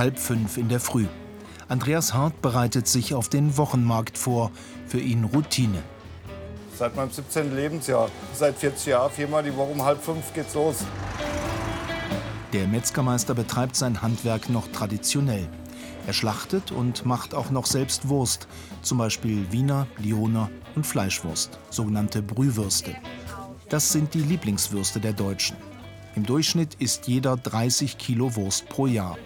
Halb fünf in der Früh. Andreas Hart bereitet sich auf den Wochenmarkt vor. Für ihn Routine. Seit meinem 17. Lebensjahr. Seit 40 Jahren, viermal die Woche um halb fünf geht's los. Der Metzgermeister betreibt sein Handwerk noch traditionell. Er schlachtet und macht auch noch selbst Wurst, zum Beispiel Wiener, Lioner und Fleischwurst, sogenannte Brühwürste. Das sind die Lieblingswürste der Deutschen. Im Durchschnitt isst jeder 30 Kilo Wurst pro Jahr.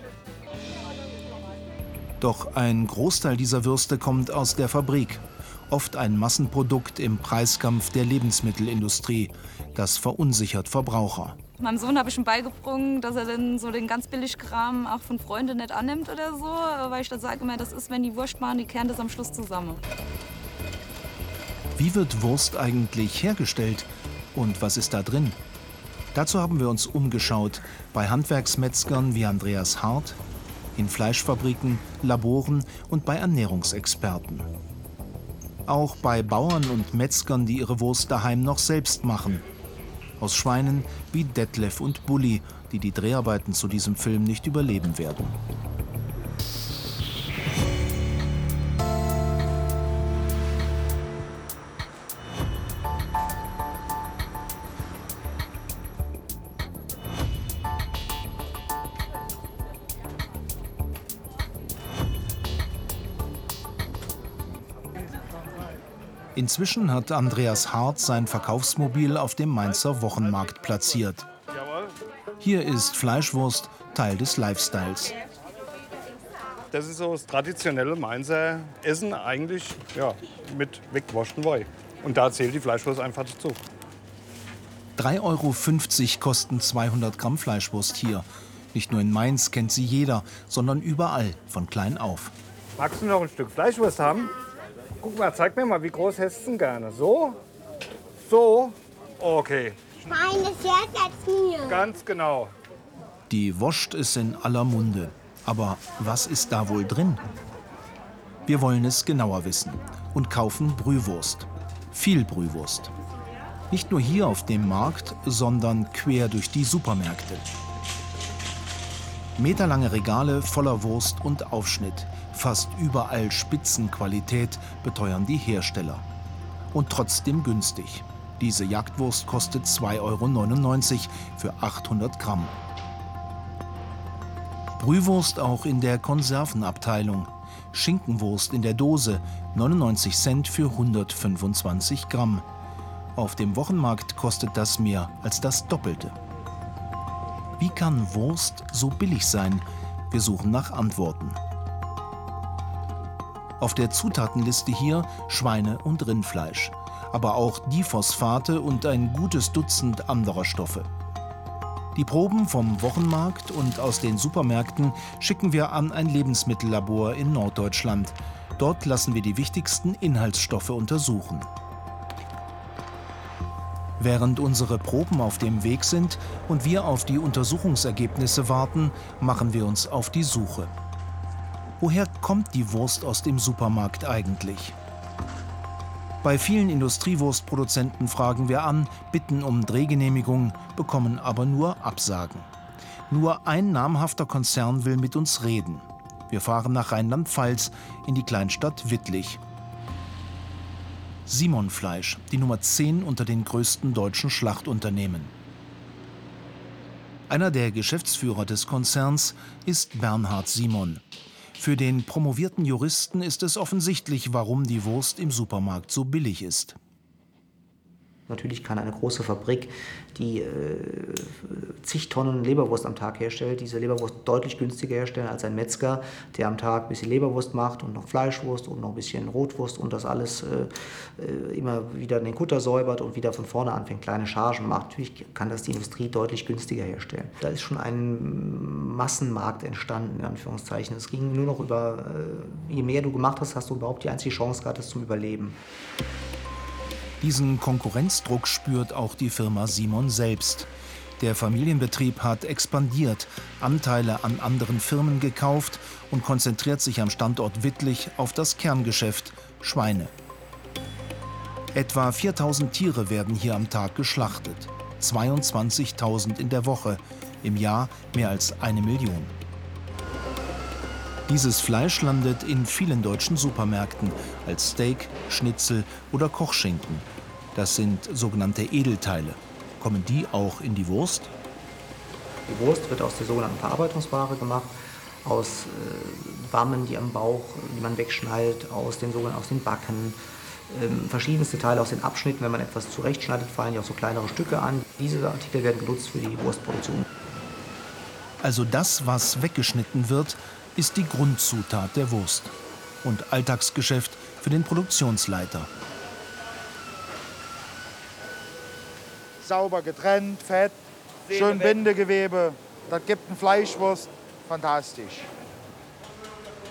Doch ein Großteil dieser Würste kommt aus der Fabrik. Oft ein Massenprodukt im Preiskampf der Lebensmittelindustrie. Das verunsichert Verbraucher. Meinem Sohn habe ich schon beigebracht, dass er dann so den ganz billig Kram auch von Freunden nicht annimmt oder so. Weil ich dann sage immer, das ist, wenn die Wurst machen, die kehren das am Schluss zusammen. Wie wird Wurst eigentlich hergestellt? Und was ist da drin? Dazu haben wir uns umgeschaut bei Handwerksmetzgern wie Andreas Hart, in Fleischfabriken, Laboren und bei Ernährungsexperten. Auch bei Bauern und Metzgern, die ihre Wurst daheim noch selbst machen. Aus Schweinen wie Detlef und Bulli, die die Dreharbeiten zu diesem Film nicht überleben werden. Inzwischen hat Andreas Hart sein Verkaufsmobil auf dem Mainzer Wochenmarkt platziert. Hier ist Fleischwurst Teil des Lifestyles. Das ist so das traditionelle Mainzer Essen eigentlich ja, mit weggewaschtem Wei. Und da zählt die Fleischwurst einfach dazu. 3,50 Euro kosten 200 Gramm Fleischwurst hier. Nicht nur in Mainz kennt sie jeder, sondern überall, von klein auf. Magst du noch ein Stück Fleischwurst haben? Guck mal, zeig mir mal, wie groß hättest du denn gerne? So? So? Okay. Meine Herz als mir. Ganz genau. Die Wurst ist in aller Munde. Aber was ist da wohl drin? Wir wollen es genauer wissen und kaufen Brühwurst. Viel Brühwurst. Nicht nur hier auf dem Markt, sondern quer durch die Supermärkte. Meterlange Regale voller Wurst und Aufschnitt. Fast überall Spitzenqualität beteuern die Hersteller. Und trotzdem günstig. Diese Jagdwurst kostet 2,99 Euro für 800 Gramm. Brühwurst auch in der Konservenabteilung. Schinkenwurst in der Dose, 99 Cent für 125 Gramm. Auf dem Wochenmarkt kostet das mehr als das Doppelte. Wie kann Wurst so billig sein? Wir suchen nach Antworten. Auf der Zutatenliste hier Schweine- und Rindfleisch, aber auch Diphosphate und ein gutes Dutzend anderer Stoffe. Die Proben vom Wochenmarkt und aus den Supermärkten schicken wir an ein Lebensmittellabor in Norddeutschland. Dort lassen wir die wichtigsten Inhaltsstoffe untersuchen. Während unsere Proben auf dem Weg sind und wir auf die Untersuchungsergebnisse warten, machen wir uns auf die Suche. Woher kommt die Wurst aus dem Supermarkt eigentlich? Bei vielen Industriewurstproduzenten fragen wir an, bitten um Drehgenehmigung, bekommen aber nur Absagen. Nur ein namhafter Konzern will mit uns reden. Wir fahren nach Rheinland-Pfalz in die Kleinstadt Wittlich. Simon Fleisch, die Nummer 10 unter den größten deutschen Schlachtunternehmen. Einer der Geschäftsführer des Konzerns ist Bernhard Simon. Für den promovierten Juristen ist es offensichtlich, warum die Wurst im Supermarkt so billig ist. Natürlich kann eine große Fabrik, die äh, zig Tonnen Leberwurst am Tag herstellt, diese Leberwurst deutlich günstiger herstellen als ein Metzger, der am Tag ein bisschen Leberwurst macht und noch Fleischwurst und noch ein bisschen Rotwurst und das alles äh, äh immer wieder den Kutter säubert und wieder von vorne anfängt, kleine Chargen macht. Natürlich kann das die Industrie deutlich günstiger herstellen. Da ist schon ein Massenmarkt entstanden, in Anführungszeichen. Es ging nur noch über, äh, je mehr du gemacht hast, hast du überhaupt die einzige Chance gehabt, das zum Überleben. Diesen Konkurrenzdruck spürt auch die Firma Simon selbst. Der Familienbetrieb hat expandiert, Anteile an anderen Firmen gekauft und konzentriert sich am Standort Wittlich auf das Kerngeschäft Schweine. Etwa 4000 Tiere werden hier am Tag geschlachtet, 22.000 in der Woche, im Jahr mehr als eine Million. Dieses Fleisch landet in vielen deutschen Supermärkten als Steak, Schnitzel oder Kochschinken. Das sind sogenannte Edelteile. Kommen die auch in die Wurst? Die Wurst wird aus der sogenannten Verarbeitungsware gemacht, aus äh, Wammen, die am Bauch, die man wegschneidet, aus den sogenannten aus den Backen, ähm, verschiedenste Teile aus den Abschnitten. Wenn man etwas zurechtschneidet, fallen ja auch so kleinere Stücke an. Diese Artikel werden genutzt für die Wurstproduktion. Also das, was weggeschnitten wird, ist die Grundzutat der Wurst und Alltagsgeschäft für den Produktionsleiter. Sauber getrennt, fett, schön Bindegewebe. Das gibt eine Fleischwurst, fantastisch.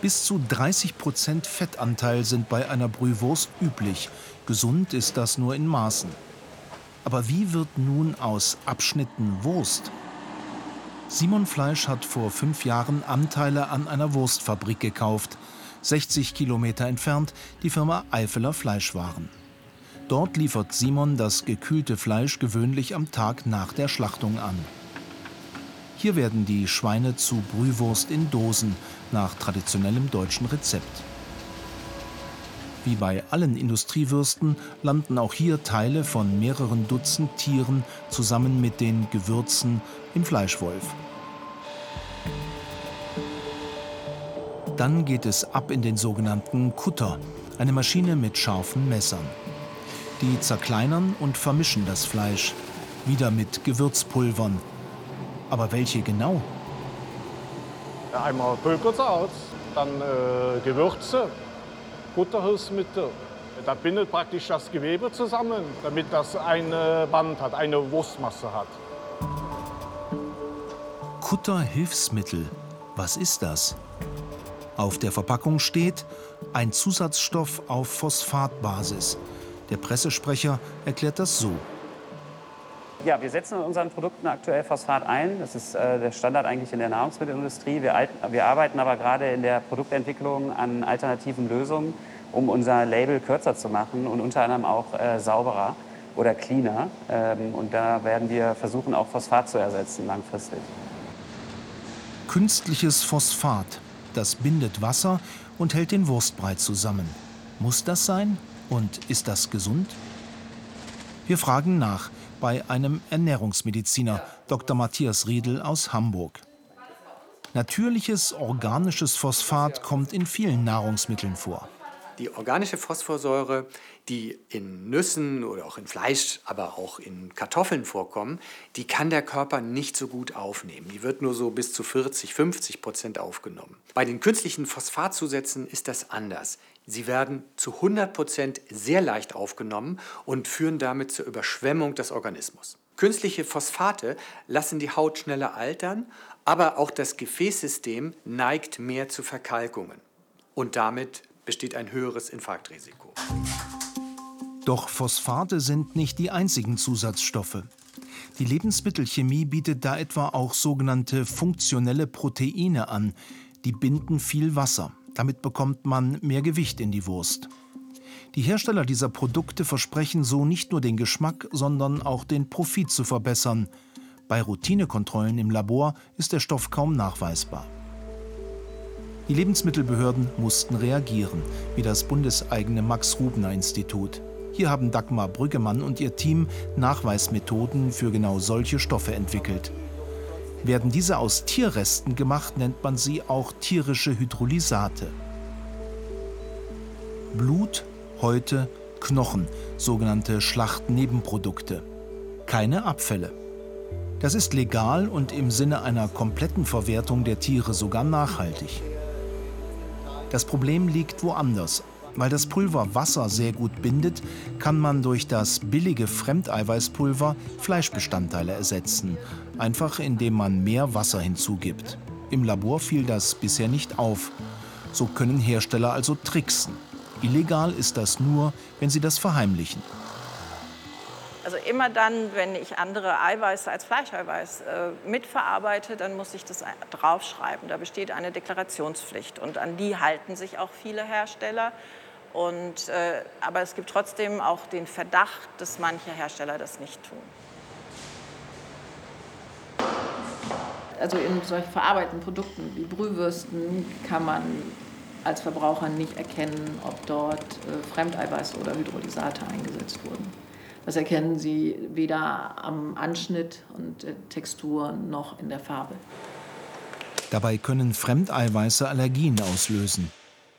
Bis zu 30 Prozent Fettanteil sind bei einer Brühwurst üblich. Gesund ist das nur in Maßen. Aber wie wird nun aus Abschnitten Wurst? Simon Fleisch hat vor fünf Jahren Anteile an einer Wurstfabrik gekauft. 60 Kilometer entfernt die Firma Eifeler Fleischwaren. Dort liefert Simon das gekühlte Fleisch gewöhnlich am Tag nach der Schlachtung an. Hier werden die Schweine zu Brühwurst in Dosen nach traditionellem deutschen Rezept. Wie bei allen Industriewürsten landen auch hier Teile von mehreren Dutzend Tieren zusammen mit den Gewürzen im Fleischwolf. Dann geht es ab in den sogenannten Kutter, eine Maschine mit scharfen Messern. Die zerkleinern und vermischen das Fleisch, wieder mit Gewürzpulvern. Aber welche genau? Einmal Pulversalz, dann äh, Gewürze, Butterhilfsmittel. Das bindet praktisch das Gewebe zusammen, damit das ein Band hat, eine Wurstmasse hat. Kutterhilfsmittel, was ist das? Auf der Verpackung steht ein Zusatzstoff auf Phosphatbasis. Der Pressesprecher erklärt das so. Ja, wir setzen in unseren Produkten aktuell Phosphat ein. Das ist äh, der Standard eigentlich in der Nahrungsmittelindustrie. Wir, wir, arbeiten aber gerade in der Produktentwicklung an alternativen Lösungen, um unser Label kürzer zu machen und unter anderem auch äh, sauberer oder cleaner. Ähm, und da werden wir versuchen, auch Phosphat zu ersetzen langfristig. Künstliches Phosphat, das bindet Wasser und hält den Wurstbrei zusammen. Muss das sein? Und ist das gesund? Wir fragen nach bei einem Ernährungsmediziner, Dr. Matthias Riedel aus Hamburg. Natürliches organisches Phosphat kommt in vielen Nahrungsmitteln vor. Die organische Phosphorsäure, die in Nüssen oder auch in Fleisch, aber auch in Kartoffeln vorkommen, die kann der Körper nicht so gut aufnehmen. Die wird nur so bis zu 40, 50 Prozent aufgenommen. Bei den künstlichen Phosphatzusätzen ist das anders. Sie werden zu 100 Prozent sehr leicht aufgenommen und führen damit zur Überschwemmung des Organismus. Künstliche Phosphate lassen die Haut schneller altern, aber auch das Gefäßsystem neigt mehr zu Verkalkungen. Und damit besteht ein höheres Infarktrisiko. Doch Phosphate sind nicht die einzigen Zusatzstoffe. Die Lebensmittelchemie bietet da etwa auch sogenannte funktionelle Proteine an. Die binden viel Wasser. Damit bekommt man mehr Gewicht in die Wurst. Die Hersteller dieser Produkte versprechen so nicht nur den Geschmack, sondern auch den Profit zu verbessern. Bei Routinekontrollen im Labor ist der Stoff kaum nachweisbar. Die Lebensmittelbehörden mussten reagieren, wie das bundeseigene Max-Rubner-Institut. Hier haben Dagmar Brüggemann und ihr Team Nachweismethoden für genau solche Stoffe entwickelt. Werden diese aus Tierresten gemacht, nennt man sie auch tierische Hydrolysate. Blut, Häute, Knochen, sogenannte Schlachtnebenprodukte. Keine Abfälle. Das ist legal und im Sinne einer kompletten Verwertung der Tiere sogar nachhaltig. Das Problem liegt woanders. Weil das Pulver Wasser sehr gut bindet, kann man durch das billige Fremdeiweißpulver Fleischbestandteile ersetzen, einfach indem man mehr Wasser hinzugibt. Im Labor fiel das bisher nicht auf. So können Hersteller also tricksen. Illegal ist das nur, wenn sie das verheimlichen. Also immer dann, wenn ich andere Eiweiße als Fleischeiweiß äh, mitverarbeite, dann muss ich das draufschreiben. Da besteht eine Deklarationspflicht und an die halten sich auch viele Hersteller. Und, äh, aber es gibt trotzdem auch den Verdacht, dass manche Hersteller das nicht tun. Also in solchen verarbeiteten Produkten wie Brühwürsten kann man als Verbraucher nicht erkennen, ob dort äh, Fremdeiweiße oder Hydrolysate eingesetzt wurden. Das erkennen Sie weder am Anschnitt und der Textur noch in der Farbe. Dabei können Fremdeiweiße Allergien auslösen.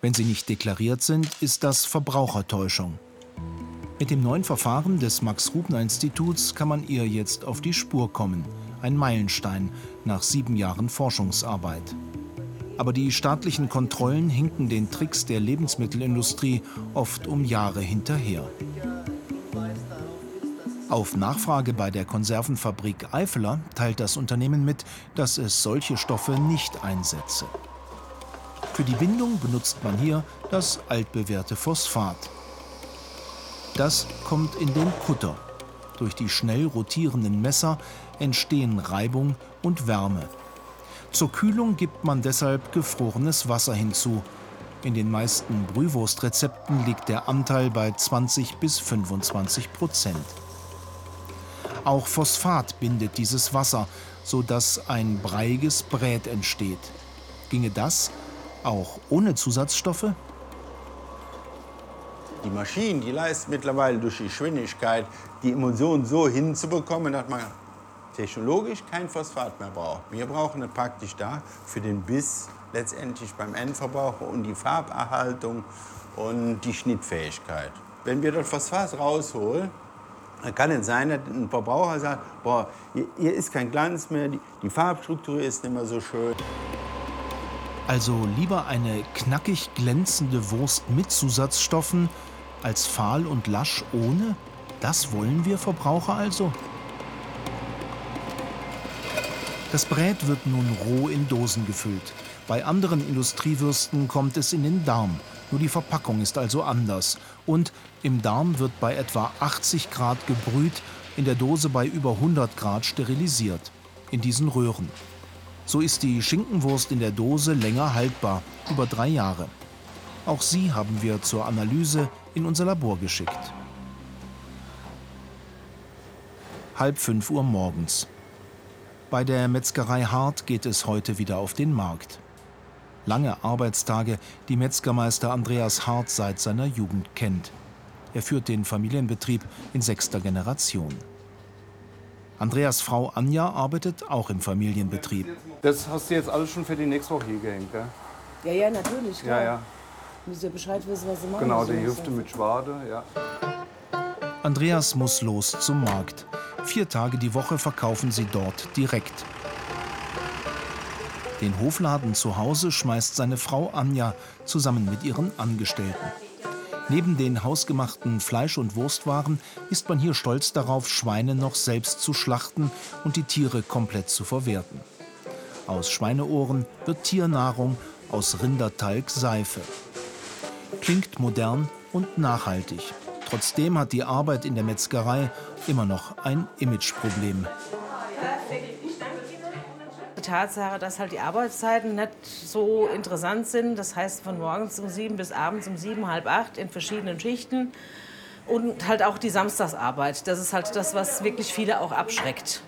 Wenn sie nicht deklariert sind, ist das Verbrauchertäuschung. Mit dem neuen Verfahren des Max-Rubner-Instituts kann man ihr jetzt auf die Spur kommen. Ein Meilenstein nach sieben Jahren Forschungsarbeit. Aber die staatlichen Kontrollen hinken den Tricks der Lebensmittelindustrie oft um Jahre hinterher. Auf Nachfrage bei der Konservenfabrik Eifeler teilt das Unternehmen mit, dass es solche Stoffe nicht einsetze. Für die Bindung benutzt man hier das altbewährte Phosphat. Das kommt in den Kutter. Durch die schnell rotierenden Messer entstehen Reibung und Wärme. Zur Kühlung gibt man deshalb gefrorenes Wasser hinzu. In den meisten Brühwurstrezepten liegt der Anteil bei 20 bis 25 Prozent. Auch Phosphat bindet dieses Wasser, sodass ein breiiges Brät entsteht. Ginge das auch ohne Zusatzstoffe? Die Maschinen, die leisten mittlerweile durch die Geschwindigkeit, die Emulsion so hinzubekommen, dass man technologisch kein Phosphat mehr braucht. Wir brauchen es praktisch da für den Biss letztendlich beim Endverbraucher und die Farberhaltung und die Schnittfähigkeit. Wenn wir das Phosphat rausholen, dann kann es sein, dass ein Verbraucher sagt, boah, hier ist kein Glanz mehr, die Farbstruktur ist nicht mehr so schön. Also lieber eine knackig glänzende Wurst mit Zusatzstoffen als fahl und lasch ohne? Das wollen wir Verbraucher also? Das Brät wird nun roh in Dosen gefüllt. Bei anderen Industriewürsten kommt es in den Darm. Nur die Verpackung ist also anders. Und im Darm wird bei etwa 80 Grad gebrüht, in der Dose bei über 100 Grad sterilisiert. In diesen Röhren. So ist die Schinkenwurst in der Dose länger haltbar, über drei Jahre. Auch sie haben wir zur Analyse in unser Labor geschickt. Halb fünf Uhr morgens. Bei der Metzgerei Hart geht es heute wieder auf den Markt. Lange Arbeitstage, die Metzgermeister Andreas Hart seit seiner Jugend kennt. Er führt den Familienbetrieb in sechster Generation. Andreas Frau Anja arbeitet auch im Familienbetrieb. Das hast du jetzt alles schon für die nächste Woche hier gehängt, gell? Ja, ja, natürlich. Klar. Ja, ja. Müssen ja Bescheid wissen, was sie machen. Genau, die Hüfte mit Schwade, ja. Andreas muss los zum Markt. Vier Tage die Woche verkaufen sie dort direkt. Den Hofladen zu Hause schmeißt seine Frau Anja zusammen mit ihren Angestellten. Neben den hausgemachten Fleisch- und Wurstwaren ist man hier stolz darauf, Schweine noch selbst zu schlachten und die Tiere komplett zu verwerten. Aus Schweineohren wird Tiernahrung, aus Rindertalg Seife. Klingt modern und nachhaltig. Trotzdem hat die Arbeit in der Metzgerei immer noch ein Imageproblem. Tatsache, dass halt die Arbeitszeiten nicht so interessant sind, das heißt von morgens um sieben bis abends um sieben, halb acht in verschiedenen Schichten und halt auch die Samstagsarbeit. Das ist halt das, was wirklich viele auch abschreckt.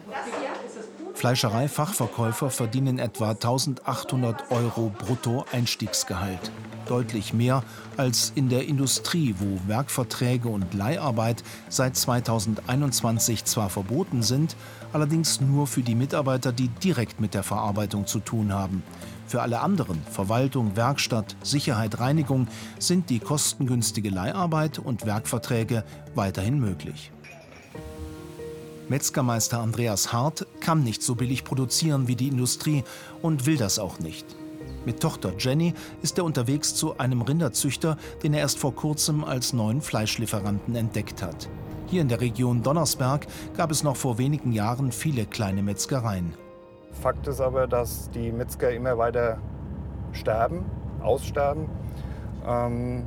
Fleischerei-Fachverkäufer verdienen etwa 1800 Euro brutto Einstiegsgehalt. Deutlich mehr als in der Industrie, wo Werkverträge und Leiharbeit seit 2021 zwar verboten sind, allerdings nur für die Mitarbeiter, die direkt mit der Verarbeitung zu tun haben. Für alle anderen, Verwaltung, Werkstatt, Sicherheit, Reinigung, sind die kostengünstige Leiharbeit und Werkverträge weiterhin möglich. Metzgermeister Andreas Hart kann nicht so billig produzieren wie die Industrie und will das auch nicht. Mit Tochter Jenny ist er unterwegs zu einem Rinderzüchter, den er erst vor kurzem als neuen Fleischlieferanten entdeckt hat. Hier in der Region Donnersberg gab es noch vor wenigen Jahren viele kleine Metzgereien. Fakt ist aber, dass die Metzger immer weiter sterben, aussterben. Ähm,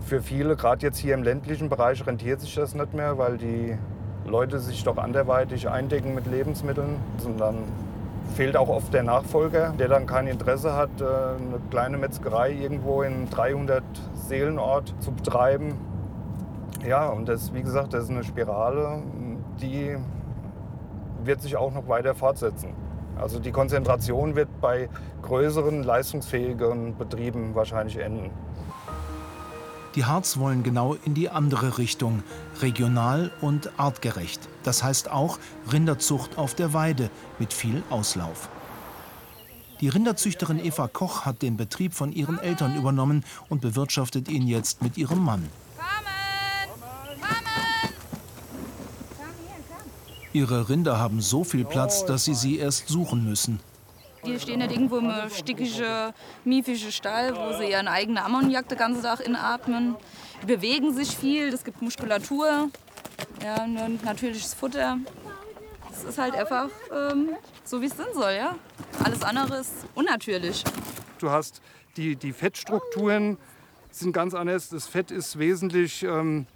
für viele, gerade jetzt hier im ländlichen Bereich, rentiert sich das nicht mehr, weil die Leute sich doch anderweitig eindecken mit Lebensmitteln. Und dann fehlt auch oft der Nachfolger, der dann kein Interesse hat, äh, eine kleine Metzgerei irgendwo in 300 Seelenort zu betreiben. Ja, und das, wie gesagt, das ist eine Spirale, die wird sich auch noch weiter fortsetzen. Also die Konzentration wird bei größeren, leistungsfähigeren Betrieben wahrscheinlich enden. Die Harz wollen genau in die andere Richtung, regional und artgerecht. Das heißt auch Rinderzucht auf der Weide mit viel Auslauf. Die Rinderzüchterin Eva Koch hat den Betrieb von ihren Eltern übernommen und bewirtschaftet ihn jetzt mit ihrem Mann. Ihre Rinder haben so viel Platz, dass sie sie erst suchen müssen. Die stehen nicht irgendwo im stickigen, miefischen Stall, wo sie ihren eigenen Ammoniak den ganzen Tag inatmen. Die bewegen sich viel, das gibt Muskulatur, ja, natürliches Futter. Es ist halt einfach ähm, so, wie es sein soll. Ja? Alles andere ist unnatürlich. Du hast die, die Fettstrukturen sind ganz anders. Das Fett ist wesentlich ähm,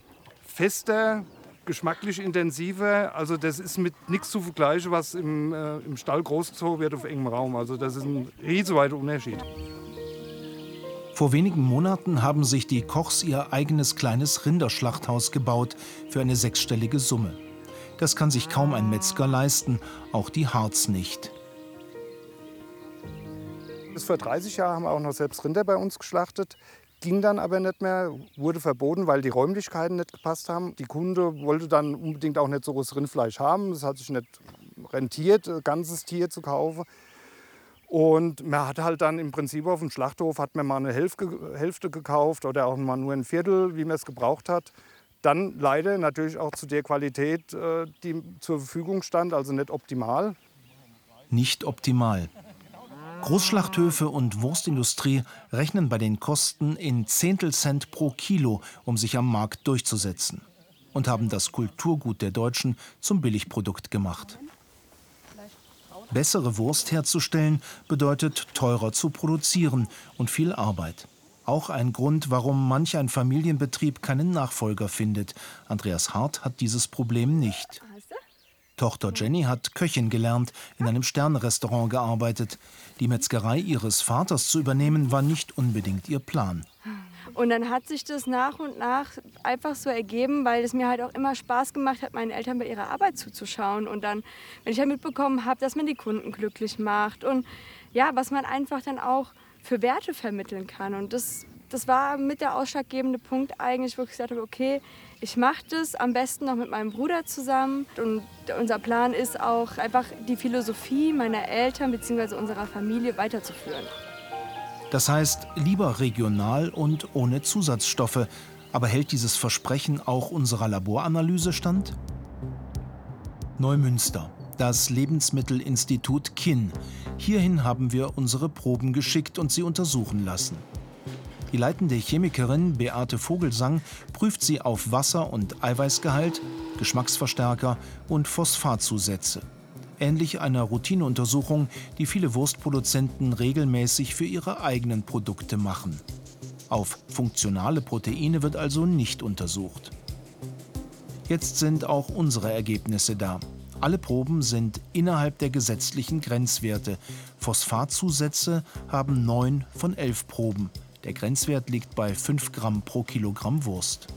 fester, geschmacklich intensiver. Also das ist mit nichts zu vergleichen, was im, äh, im Stall großgezogen wird auf engem Raum. Also das ist ein riesenweiter Unterschied. Vor wenigen Monaten haben sich die Kochs ihr eigenes kleines Rinderschlachthaus gebaut für eine sechsstellige Summe. Das kann sich kaum ein Metzger leisten, auch die Harz nicht. Bis vor 30 Jahren haben wir auch noch selbst Rinder bei uns geschlachtet. Ging dann aber nicht mehr, wurde verboten, weil die Räumlichkeiten nicht gepasst haben. Die Kunde wollte dann unbedingt auch nicht so großes Rindfleisch haben. Es hat sich nicht rentiert, ganzes Tier zu kaufen. Und man hat halt dann im Prinzip auf dem Schlachthof hat man mal eine Hälfte gekauft oder auch mal nur ein Viertel, wie man es gebraucht hat. Dann leider natürlich auch zu der Qualität, äh, die zur Verfügung stand, also nicht optimal. Nicht optimal. Großschlachthöfe und Wurstindustrie rechnen bei den Kosten in Zehntelcent pro Kilo, um sich am Markt durchzusetzen. Und haben das Kulturgut der Deutschen zum Billigprodukt gemacht. Bessere Wurst herzustellen bedeutet teurer zu produzieren und viel Arbeit. Auch ein Grund, warum manch ein Familienbetrieb keinen Nachfolger findet. Andreas Hart hat dieses Problem nicht. Tochter Jenny hat Köchin gelernt, in einem Sternrestaurant gearbeitet. Die Metzgerei ihres Vaters zu übernehmen, war nicht unbedingt ihr Plan. Und dann hat sich das nach und nach einfach so ergeben, weil es mir halt auch immer Spaß gemacht hat, meinen Eltern bei ihrer Arbeit zuzuschauen. Und dann, wenn ich halt mitbekommen habe, dass man die Kunden glücklich macht und ja, was man einfach dann auch für Werte vermitteln kann. Und das, das war mit der ausschlaggebende Punkt eigentlich, wo ich gesagt habe, okay, ich mache das am besten noch mit meinem Bruder zusammen. Und unser Plan ist auch einfach die Philosophie meiner Eltern bzw. unserer Familie weiterzuführen. Das heißt, lieber regional und ohne Zusatzstoffe. Aber hält dieses Versprechen auch unserer Laboranalyse stand? Neumünster, das Lebensmittelinstitut KIN. Hierhin haben wir unsere Proben geschickt und sie untersuchen lassen. Die leitende Chemikerin Beate Vogelsang prüft sie auf Wasser- und Eiweißgehalt, Geschmacksverstärker und Phosphatzusätze. Ähnlich einer Routineuntersuchung, die viele Wurstproduzenten regelmäßig für ihre eigenen Produkte machen. Auf funktionale Proteine wird also nicht untersucht. Jetzt sind auch unsere Ergebnisse da. Alle Proben sind innerhalb der gesetzlichen Grenzwerte. Phosphatzusätze haben 9 von 11 Proben. Der Grenzwert liegt bei 5 Gramm pro Kilogramm Wurst.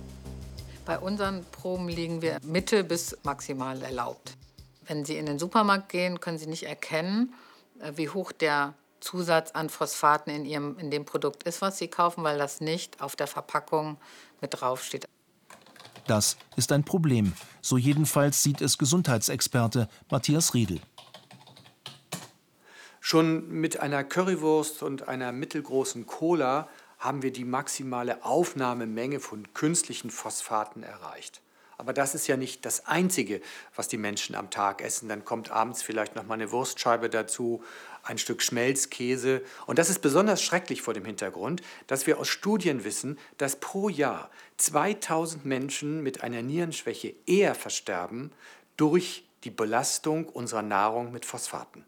Bei unseren Proben liegen wir Mitte bis maximal erlaubt. Wenn Sie in den Supermarkt gehen, können Sie nicht erkennen, äh, wie hoch der Zusatz an Phosphaten in, ihrem, in dem Produkt ist, was Sie kaufen, weil das nicht auf der Verpackung mit draufsteht. Das ist ein Problem. So jedenfalls sieht es Gesundheitsexperte Matthias Riedel. Schon mit einer Currywurst und einer mittelgroßen Cola haben wir die maximale Aufnahmemenge von künstlichen Phosphaten erreicht. Aber das ist ja nicht das Einzige, was die Menschen am Tag essen. Dann kommt abends vielleicht noch mal eine Wurstscheibe dazu, ein Stück Schmelzkäse. Und das ist besonders schrecklich vor dem Hintergrund, dass wir aus Studien wissen, dass pro Jahr 2000 Menschen mit einer Nierenschwäche eher versterben durch die Belastung unserer Nahrung mit Phosphaten.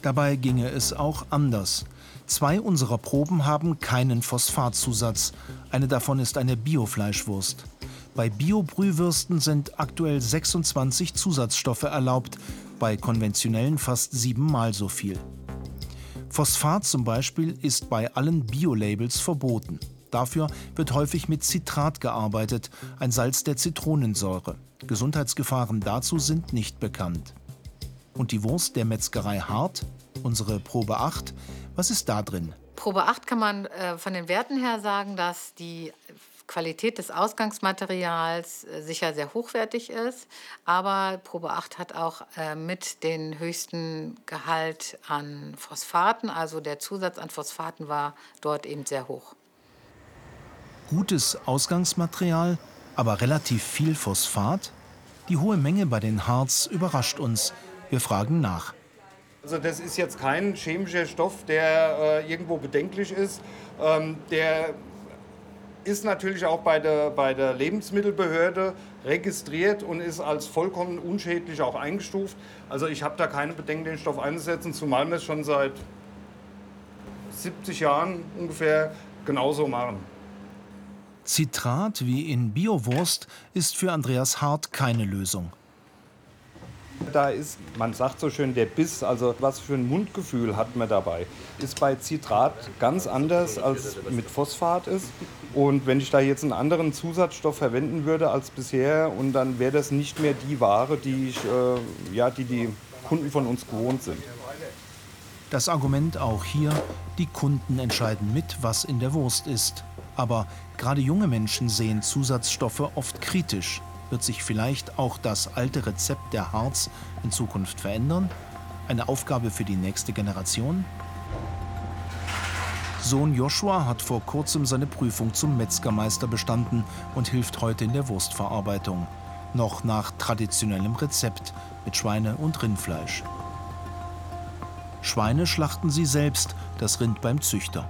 Dabei ginge es auch anders. Zwei unserer Proben haben keinen Phosphatzusatz. Eine davon ist eine Biofleischwurst. Bei Bio-Brühwürsten sind aktuell 26 Zusatzstoffe erlaubt, bei konventionellen fast siebenmal so viel. Phosphat zum Beispiel ist bei allen Bio-Labels verboten. Dafür wird häufig mit Citrat gearbeitet, ein Salz der Zitronensäure. Gesundheitsgefahren dazu sind nicht bekannt. Und die Wurst der Metzgerei Hart, unsere Probe 8, was ist da drin? Probe 8 kann man äh, von den Werten her sagen, dass die Qualität des Ausgangsmaterials äh, sicher sehr hochwertig ist, aber Probe 8 hat auch äh, mit den höchsten Gehalt an Phosphaten, also der Zusatz an Phosphaten war dort eben sehr hoch. Gutes Ausgangsmaterial, aber relativ viel Phosphat? Die hohe Menge bei den Harz überrascht uns. Wir fragen nach. Also das ist jetzt kein chemischer Stoff, der äh, irgendwo bedenklich ist. Ähm, der ist natürlich auch bei der, bei der Lebensmittelbehörde registriert und ist als vollkommen unschädlich auch eingestuft. Also ich habe da keine Bedenken, den Stoff einzusetzen, zumal wir es schon seit 70 Jahren ungefähr genauso machen. Zitrat wie in Biowurst ist für Andreas Hart keine Lösung. Da ist, man sagt so schön, der Biss, also was für ein Mundgefühl hat man dabei, ist bei Zitrat ganz anders als mit Phosphat ist. Und wenn ich da jetzt einen anderen Zusatzstoff verwenden würde als bisher, und dann wäre das nicht mehr die Ware, die, ich, äh, ja, die die Kunden von uns gewohnt sind. Das Argument auch hier, die Kunden entscheiden mit, was in der Wurst ist. Aber gerade junge Menschen sehen Zusatzstoffe oft kritisch. Wird sich vielleicht auch das alte Rezept der Harz in Zukunft verändern? Eine Aufgabe für die nächste Generation? Sohn Joshua hat vor kurzem seine Prüfung zum Metzgermeister bestanden und hilft heute in der Wurstverarbeitung. Noch nach traditionellem Rezept mit Schweine- und Rindfleisch. Schweine schlachten sie selbst, das Rind beim Züchter.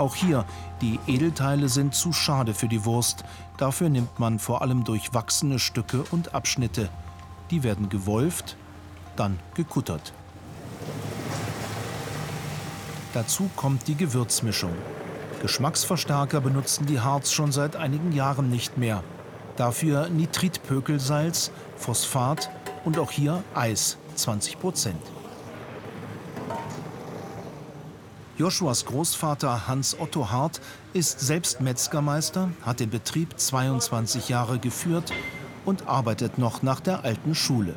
Auch hier, die Edelteile sind zu schade für die Wurst. Dafür nimmt man vor allem durchwachsene Stücke und Abschnitte. Die werden gewolft, dann gekuttert. Dazu kommt die Gewürzmischung. Geschmacksverstärker benutzen die Harz schon seit einigen Jahren nicht mehr. Dafür Nitritpökelsalz, Phosphat und auch hier Eis, 20 Prozent. Joshuas Großvater Hans Otto Hart ist selbst Metzgermeister, hat den Betrieb 22 Jahre geführt und arbeitet noch nach der alten Schule.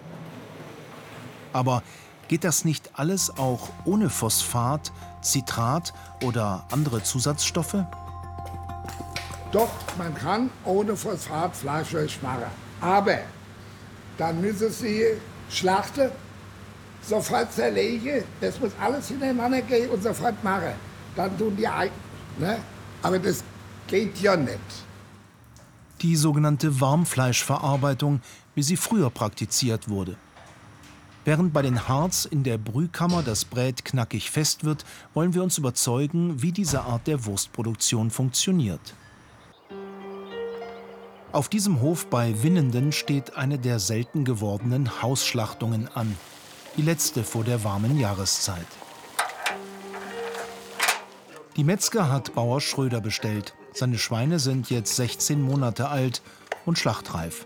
Aber geht das nicht alles auch ohne Phosphat, Zitrat oder andere Zusatzstoffe? Doch, man kann ohne Phosphat Fleischwurst machen. Aber dann müssen Sie schlachten sofort zerlege, das muss alles hintereinander gehen und sofort machen. Dann tun die ein. Ne? Aber das geht ja nicht. Die sogenannte Warmfleischverarbeitung, wie sie früher praktiziert wurde. Während bei den Harz in der Brühkammer das Brät knackig fest wird, wollen wir uns überzeugen, wie diese Art der Wurstproduktion funktioniert. Auf diesem Hof bei Winnenden steht eine der selten gewordenen Hausschlachtungen an die letzte vor der warmen Jahreszeit. Die Metzger hat Bauer Schröder bestellt. Seine Schweine sind jetzt 16 Monate alt und schlachtreif.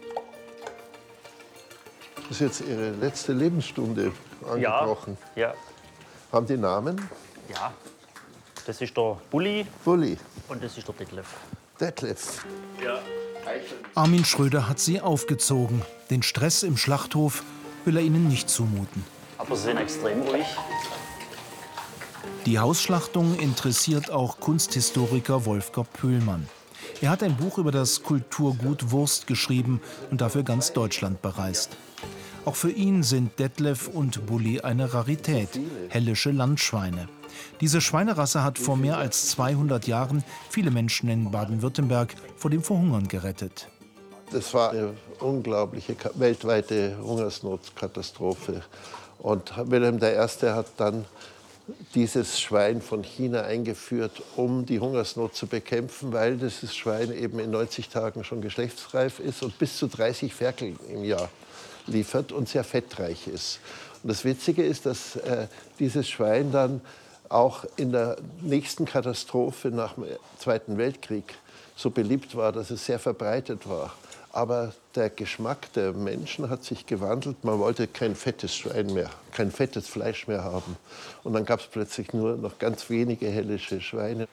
Das ist jetzt Ihre letzte Lebensstunde angebrochen. Ja, ja. Haben die Namen? Ja. Das ist der Bulli. Bulli. Und das ist der Detlef. Detlef. Ja. Armin Schröder hat sie aufgezogen. Den Stress im Schlachthof will er ihnen nicht zumuten. Aber sie sind extrem ruhig. Die Hausschlachtung interessiert auch Kunsthistoriker Wolfgang Pöhlmann. Er hat ein Buch über das Kulturgut Wurst geschrieben und dafür ganz Deutschland bereist. Auch für ihn sind Detlef und Bulli eine Rarität, hellische Landschweine. Diese Schweinerasse hat vor mehr als 200 Jahren viele Menschen in Baden-Württemberg vor dem Verhungern gerettet. Das war eine unglaubliche weltweite Hungersnotkatastrophe. Und Wilhelm I. hat dann dieses Schwein von China eingeführt, um die Hungersnot zu bekämpfen, weil dieses Schwein eben in 90 Tagen schon geschlechtsreif ist und bis zu 30 Ferkel im Jahr liefert und sehr fettreich ist. Und das Witzige ist, dass äh, dieses Schwein dann auch in der nächsten Katastrophe nach dem Zweiten Weltkrieg so beliebt war, dass es sehr verbreitet war. Aber der Geschmack der Menschen hat sich gewandelt. Man wollte kein fettes Schwein mehr, kein fettes Fleisch mehr haben. Und dann gab es plötzlich nur noch ganz wenige hellische Schweine.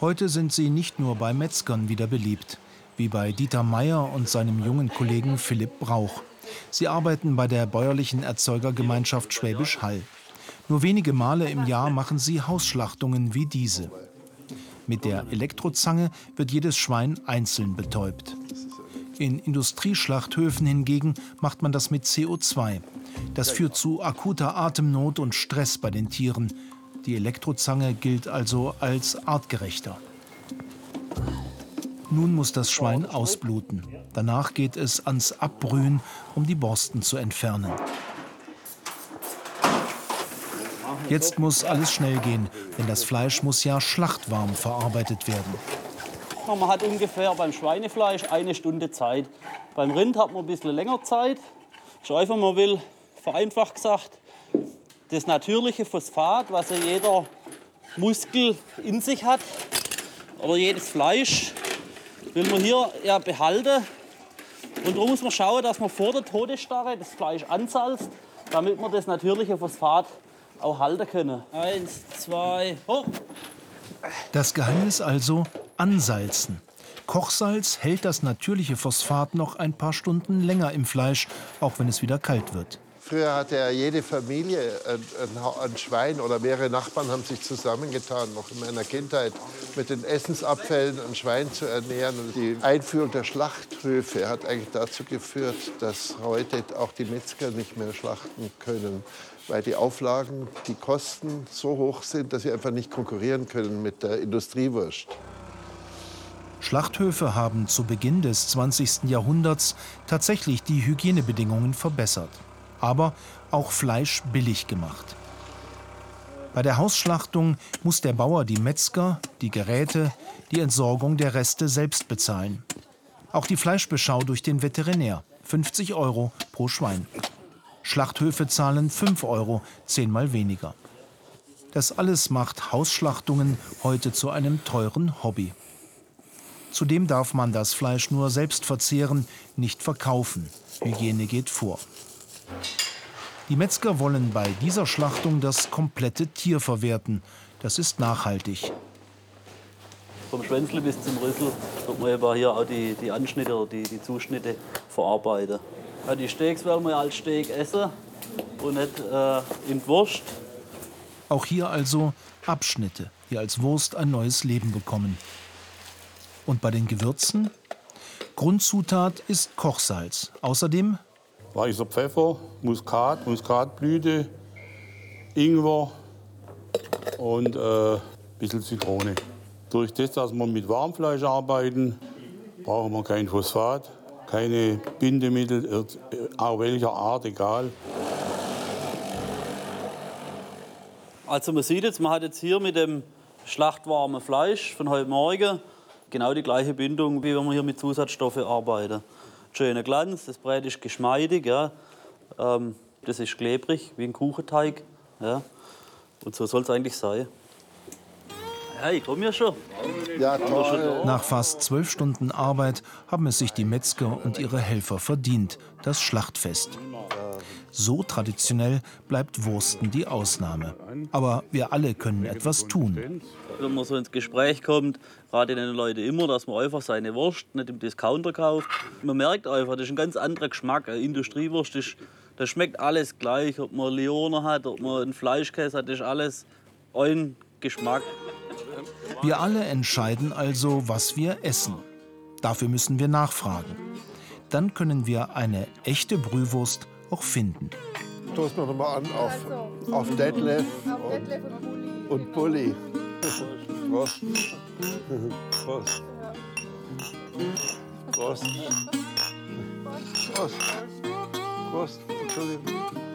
Heute sind sie nicht nur bei Metzgern wieder beliebt, wie bei Dieter Meyer und seinem jungen Kollegen Philipp Brauch. Sie arbeiten bei der bäuerlichen Erzeugergemeinschaft Schwäbisch Hall. Nur wenige Male im Jahr machen sie Hausschlachtungen wie diese. Mit der Elektrozange wird jedes Schwein einzeln betäubt. In Industrieschlachthöfen hingegen macht man das mit CO2. Das führt zu akuter Atemnot und Stress bei den Tieren. Die Elektrozange gilt also als artgerechter. Nun muss das Schwein ausbluten. Danach geht es ans Abbrühen, um die Borsten zu entfernen. Jetzt muss alles schnell gehen, denn das Fleisch muss ja schlachtwarm verarbeitet werden. Man hat ungefähr beim Schweinefleisch eine Stunde Zeit. Beim Rind hat man ein bisschen länger Zeit. Einfach mal will, vereinfacht gesagt, das natürliche Phosphat, was ja jeder Muskel in sich hat, oder jedes Fleisch, will man hier ja behalten. Und darum muss man schauen, dass man vor der Todesstarre das Fleisch ansalzt, damit man das natürliche Phosphat auch halten können. Eins, zwei, hoch! Das Geheimnis also ansalzen. Kochsalz hält das natürliche Phosphat noch ein paar Stunden länger im Fleisch, auch wenn es wieder kalt wird. Früher hatte ja jede Familie ein, ein, ein, Schwein oder mehrere Nachbarn haben sich zusammengetan, noch in meiner Kindheit, mit den Essensabfällen ein Schwein zu ernähren. Und die Einführung der Schlachthöfe hat eigentlich dazu geführt, dass heute auch die Metzger nicht mehr schlachten können, weil die Auflagen, die Kosten so hoch sind, dass sie einfach nicht konkurrieren können mit der Industriewurst. Schlachthöfe haben zu Beginn des 20. Jahrhunderts tatsächlich die Hygienebedingungen verbessert aber auch Fleisch billig gemacht. Bei der Hausschlachtung muss der Bauer die Metzger, die Geräte, die Entsorgung der Reste selbst bezahlen. Auch die Fleischbeschau durch den Veterinär, 50 Euro pro Schwein. Schlachthöfe zahlen 5 Euro, zehnmal weniger. Das alles macht Hausschlachtungen heute zu einem teuren Hobby. Zudem darf man das Fleisch nur selbst verzehren, nicht verkaufen. Hygiene geht vor. Die Metzger wollen bei dieser Schlachtung das komplette Tier verwerten. Das ist nachhaltig. Vom Schwänzle bis zum Rüssel wird man eben hier auch die, die Anschnitte oder die, die Zuschnitte verarbeiten. Ja, die Steaks werden wir als Steak essen und nicht äh, in Wurst. Auch hier also Abschnitte, die als Wurst ein neues Leben bekommen. Und bei den Gewürzen? Grundzutat ist Kochsalz. Außerdem weißer Pfeffer, Muskat, Muskatblüte, Ingwer und äh, ein bisschen Zitrone. Durch das, dass wir mit Warmfleisch arbeiten, brauchen wir kein Phosphat, keine Bindemittel, auch welcher Art, egal. Also man sieht jetzt, man hat jetzt hier mit dem schlachtwarmen Fleisch von heute Morgen genau die gleiche Bindung, wie wenn wir hier mit Zusatzstoffen arbeiten schöner Glanz, das Brät ist geschmeidig, ja. Ähm, das ist klebrig, wie ein Kuchenteig. Ja. Und so soll es eigentlich sein. Ja, ich komme ja schon. Ja, toll. Nach fast zwölf Stunden Arbeit haben es sich die Metzger und ihre Helfer verdient, das Schlachtfest. So traditionell bleibt Wursten die Ausnahme. Aber wir alle können etwas tun. Wenn man so ins Gespräch kommt, raten den Leute immer, dass man einfach seine Wurst nicht im Discounter kauft. Man merkt einfach, das ist ein ganz anderer Geschmack. Eine Industriewurst, ist, das schmeckt alles gleich. Ob man Leoner hat, ob man einen Fleischkäse hat, das ist alles ein Geschmack. Wir alle entscheiden also, was wir essen. Dafür müssen wir nachfragen. Dann können wir eine echte Brühwurst auch finden. Stoßen wir nochmal an auf, auf Detlef und, und Bulli. Prost. Prost. Prost. Prost. Prost. Entschuldigung.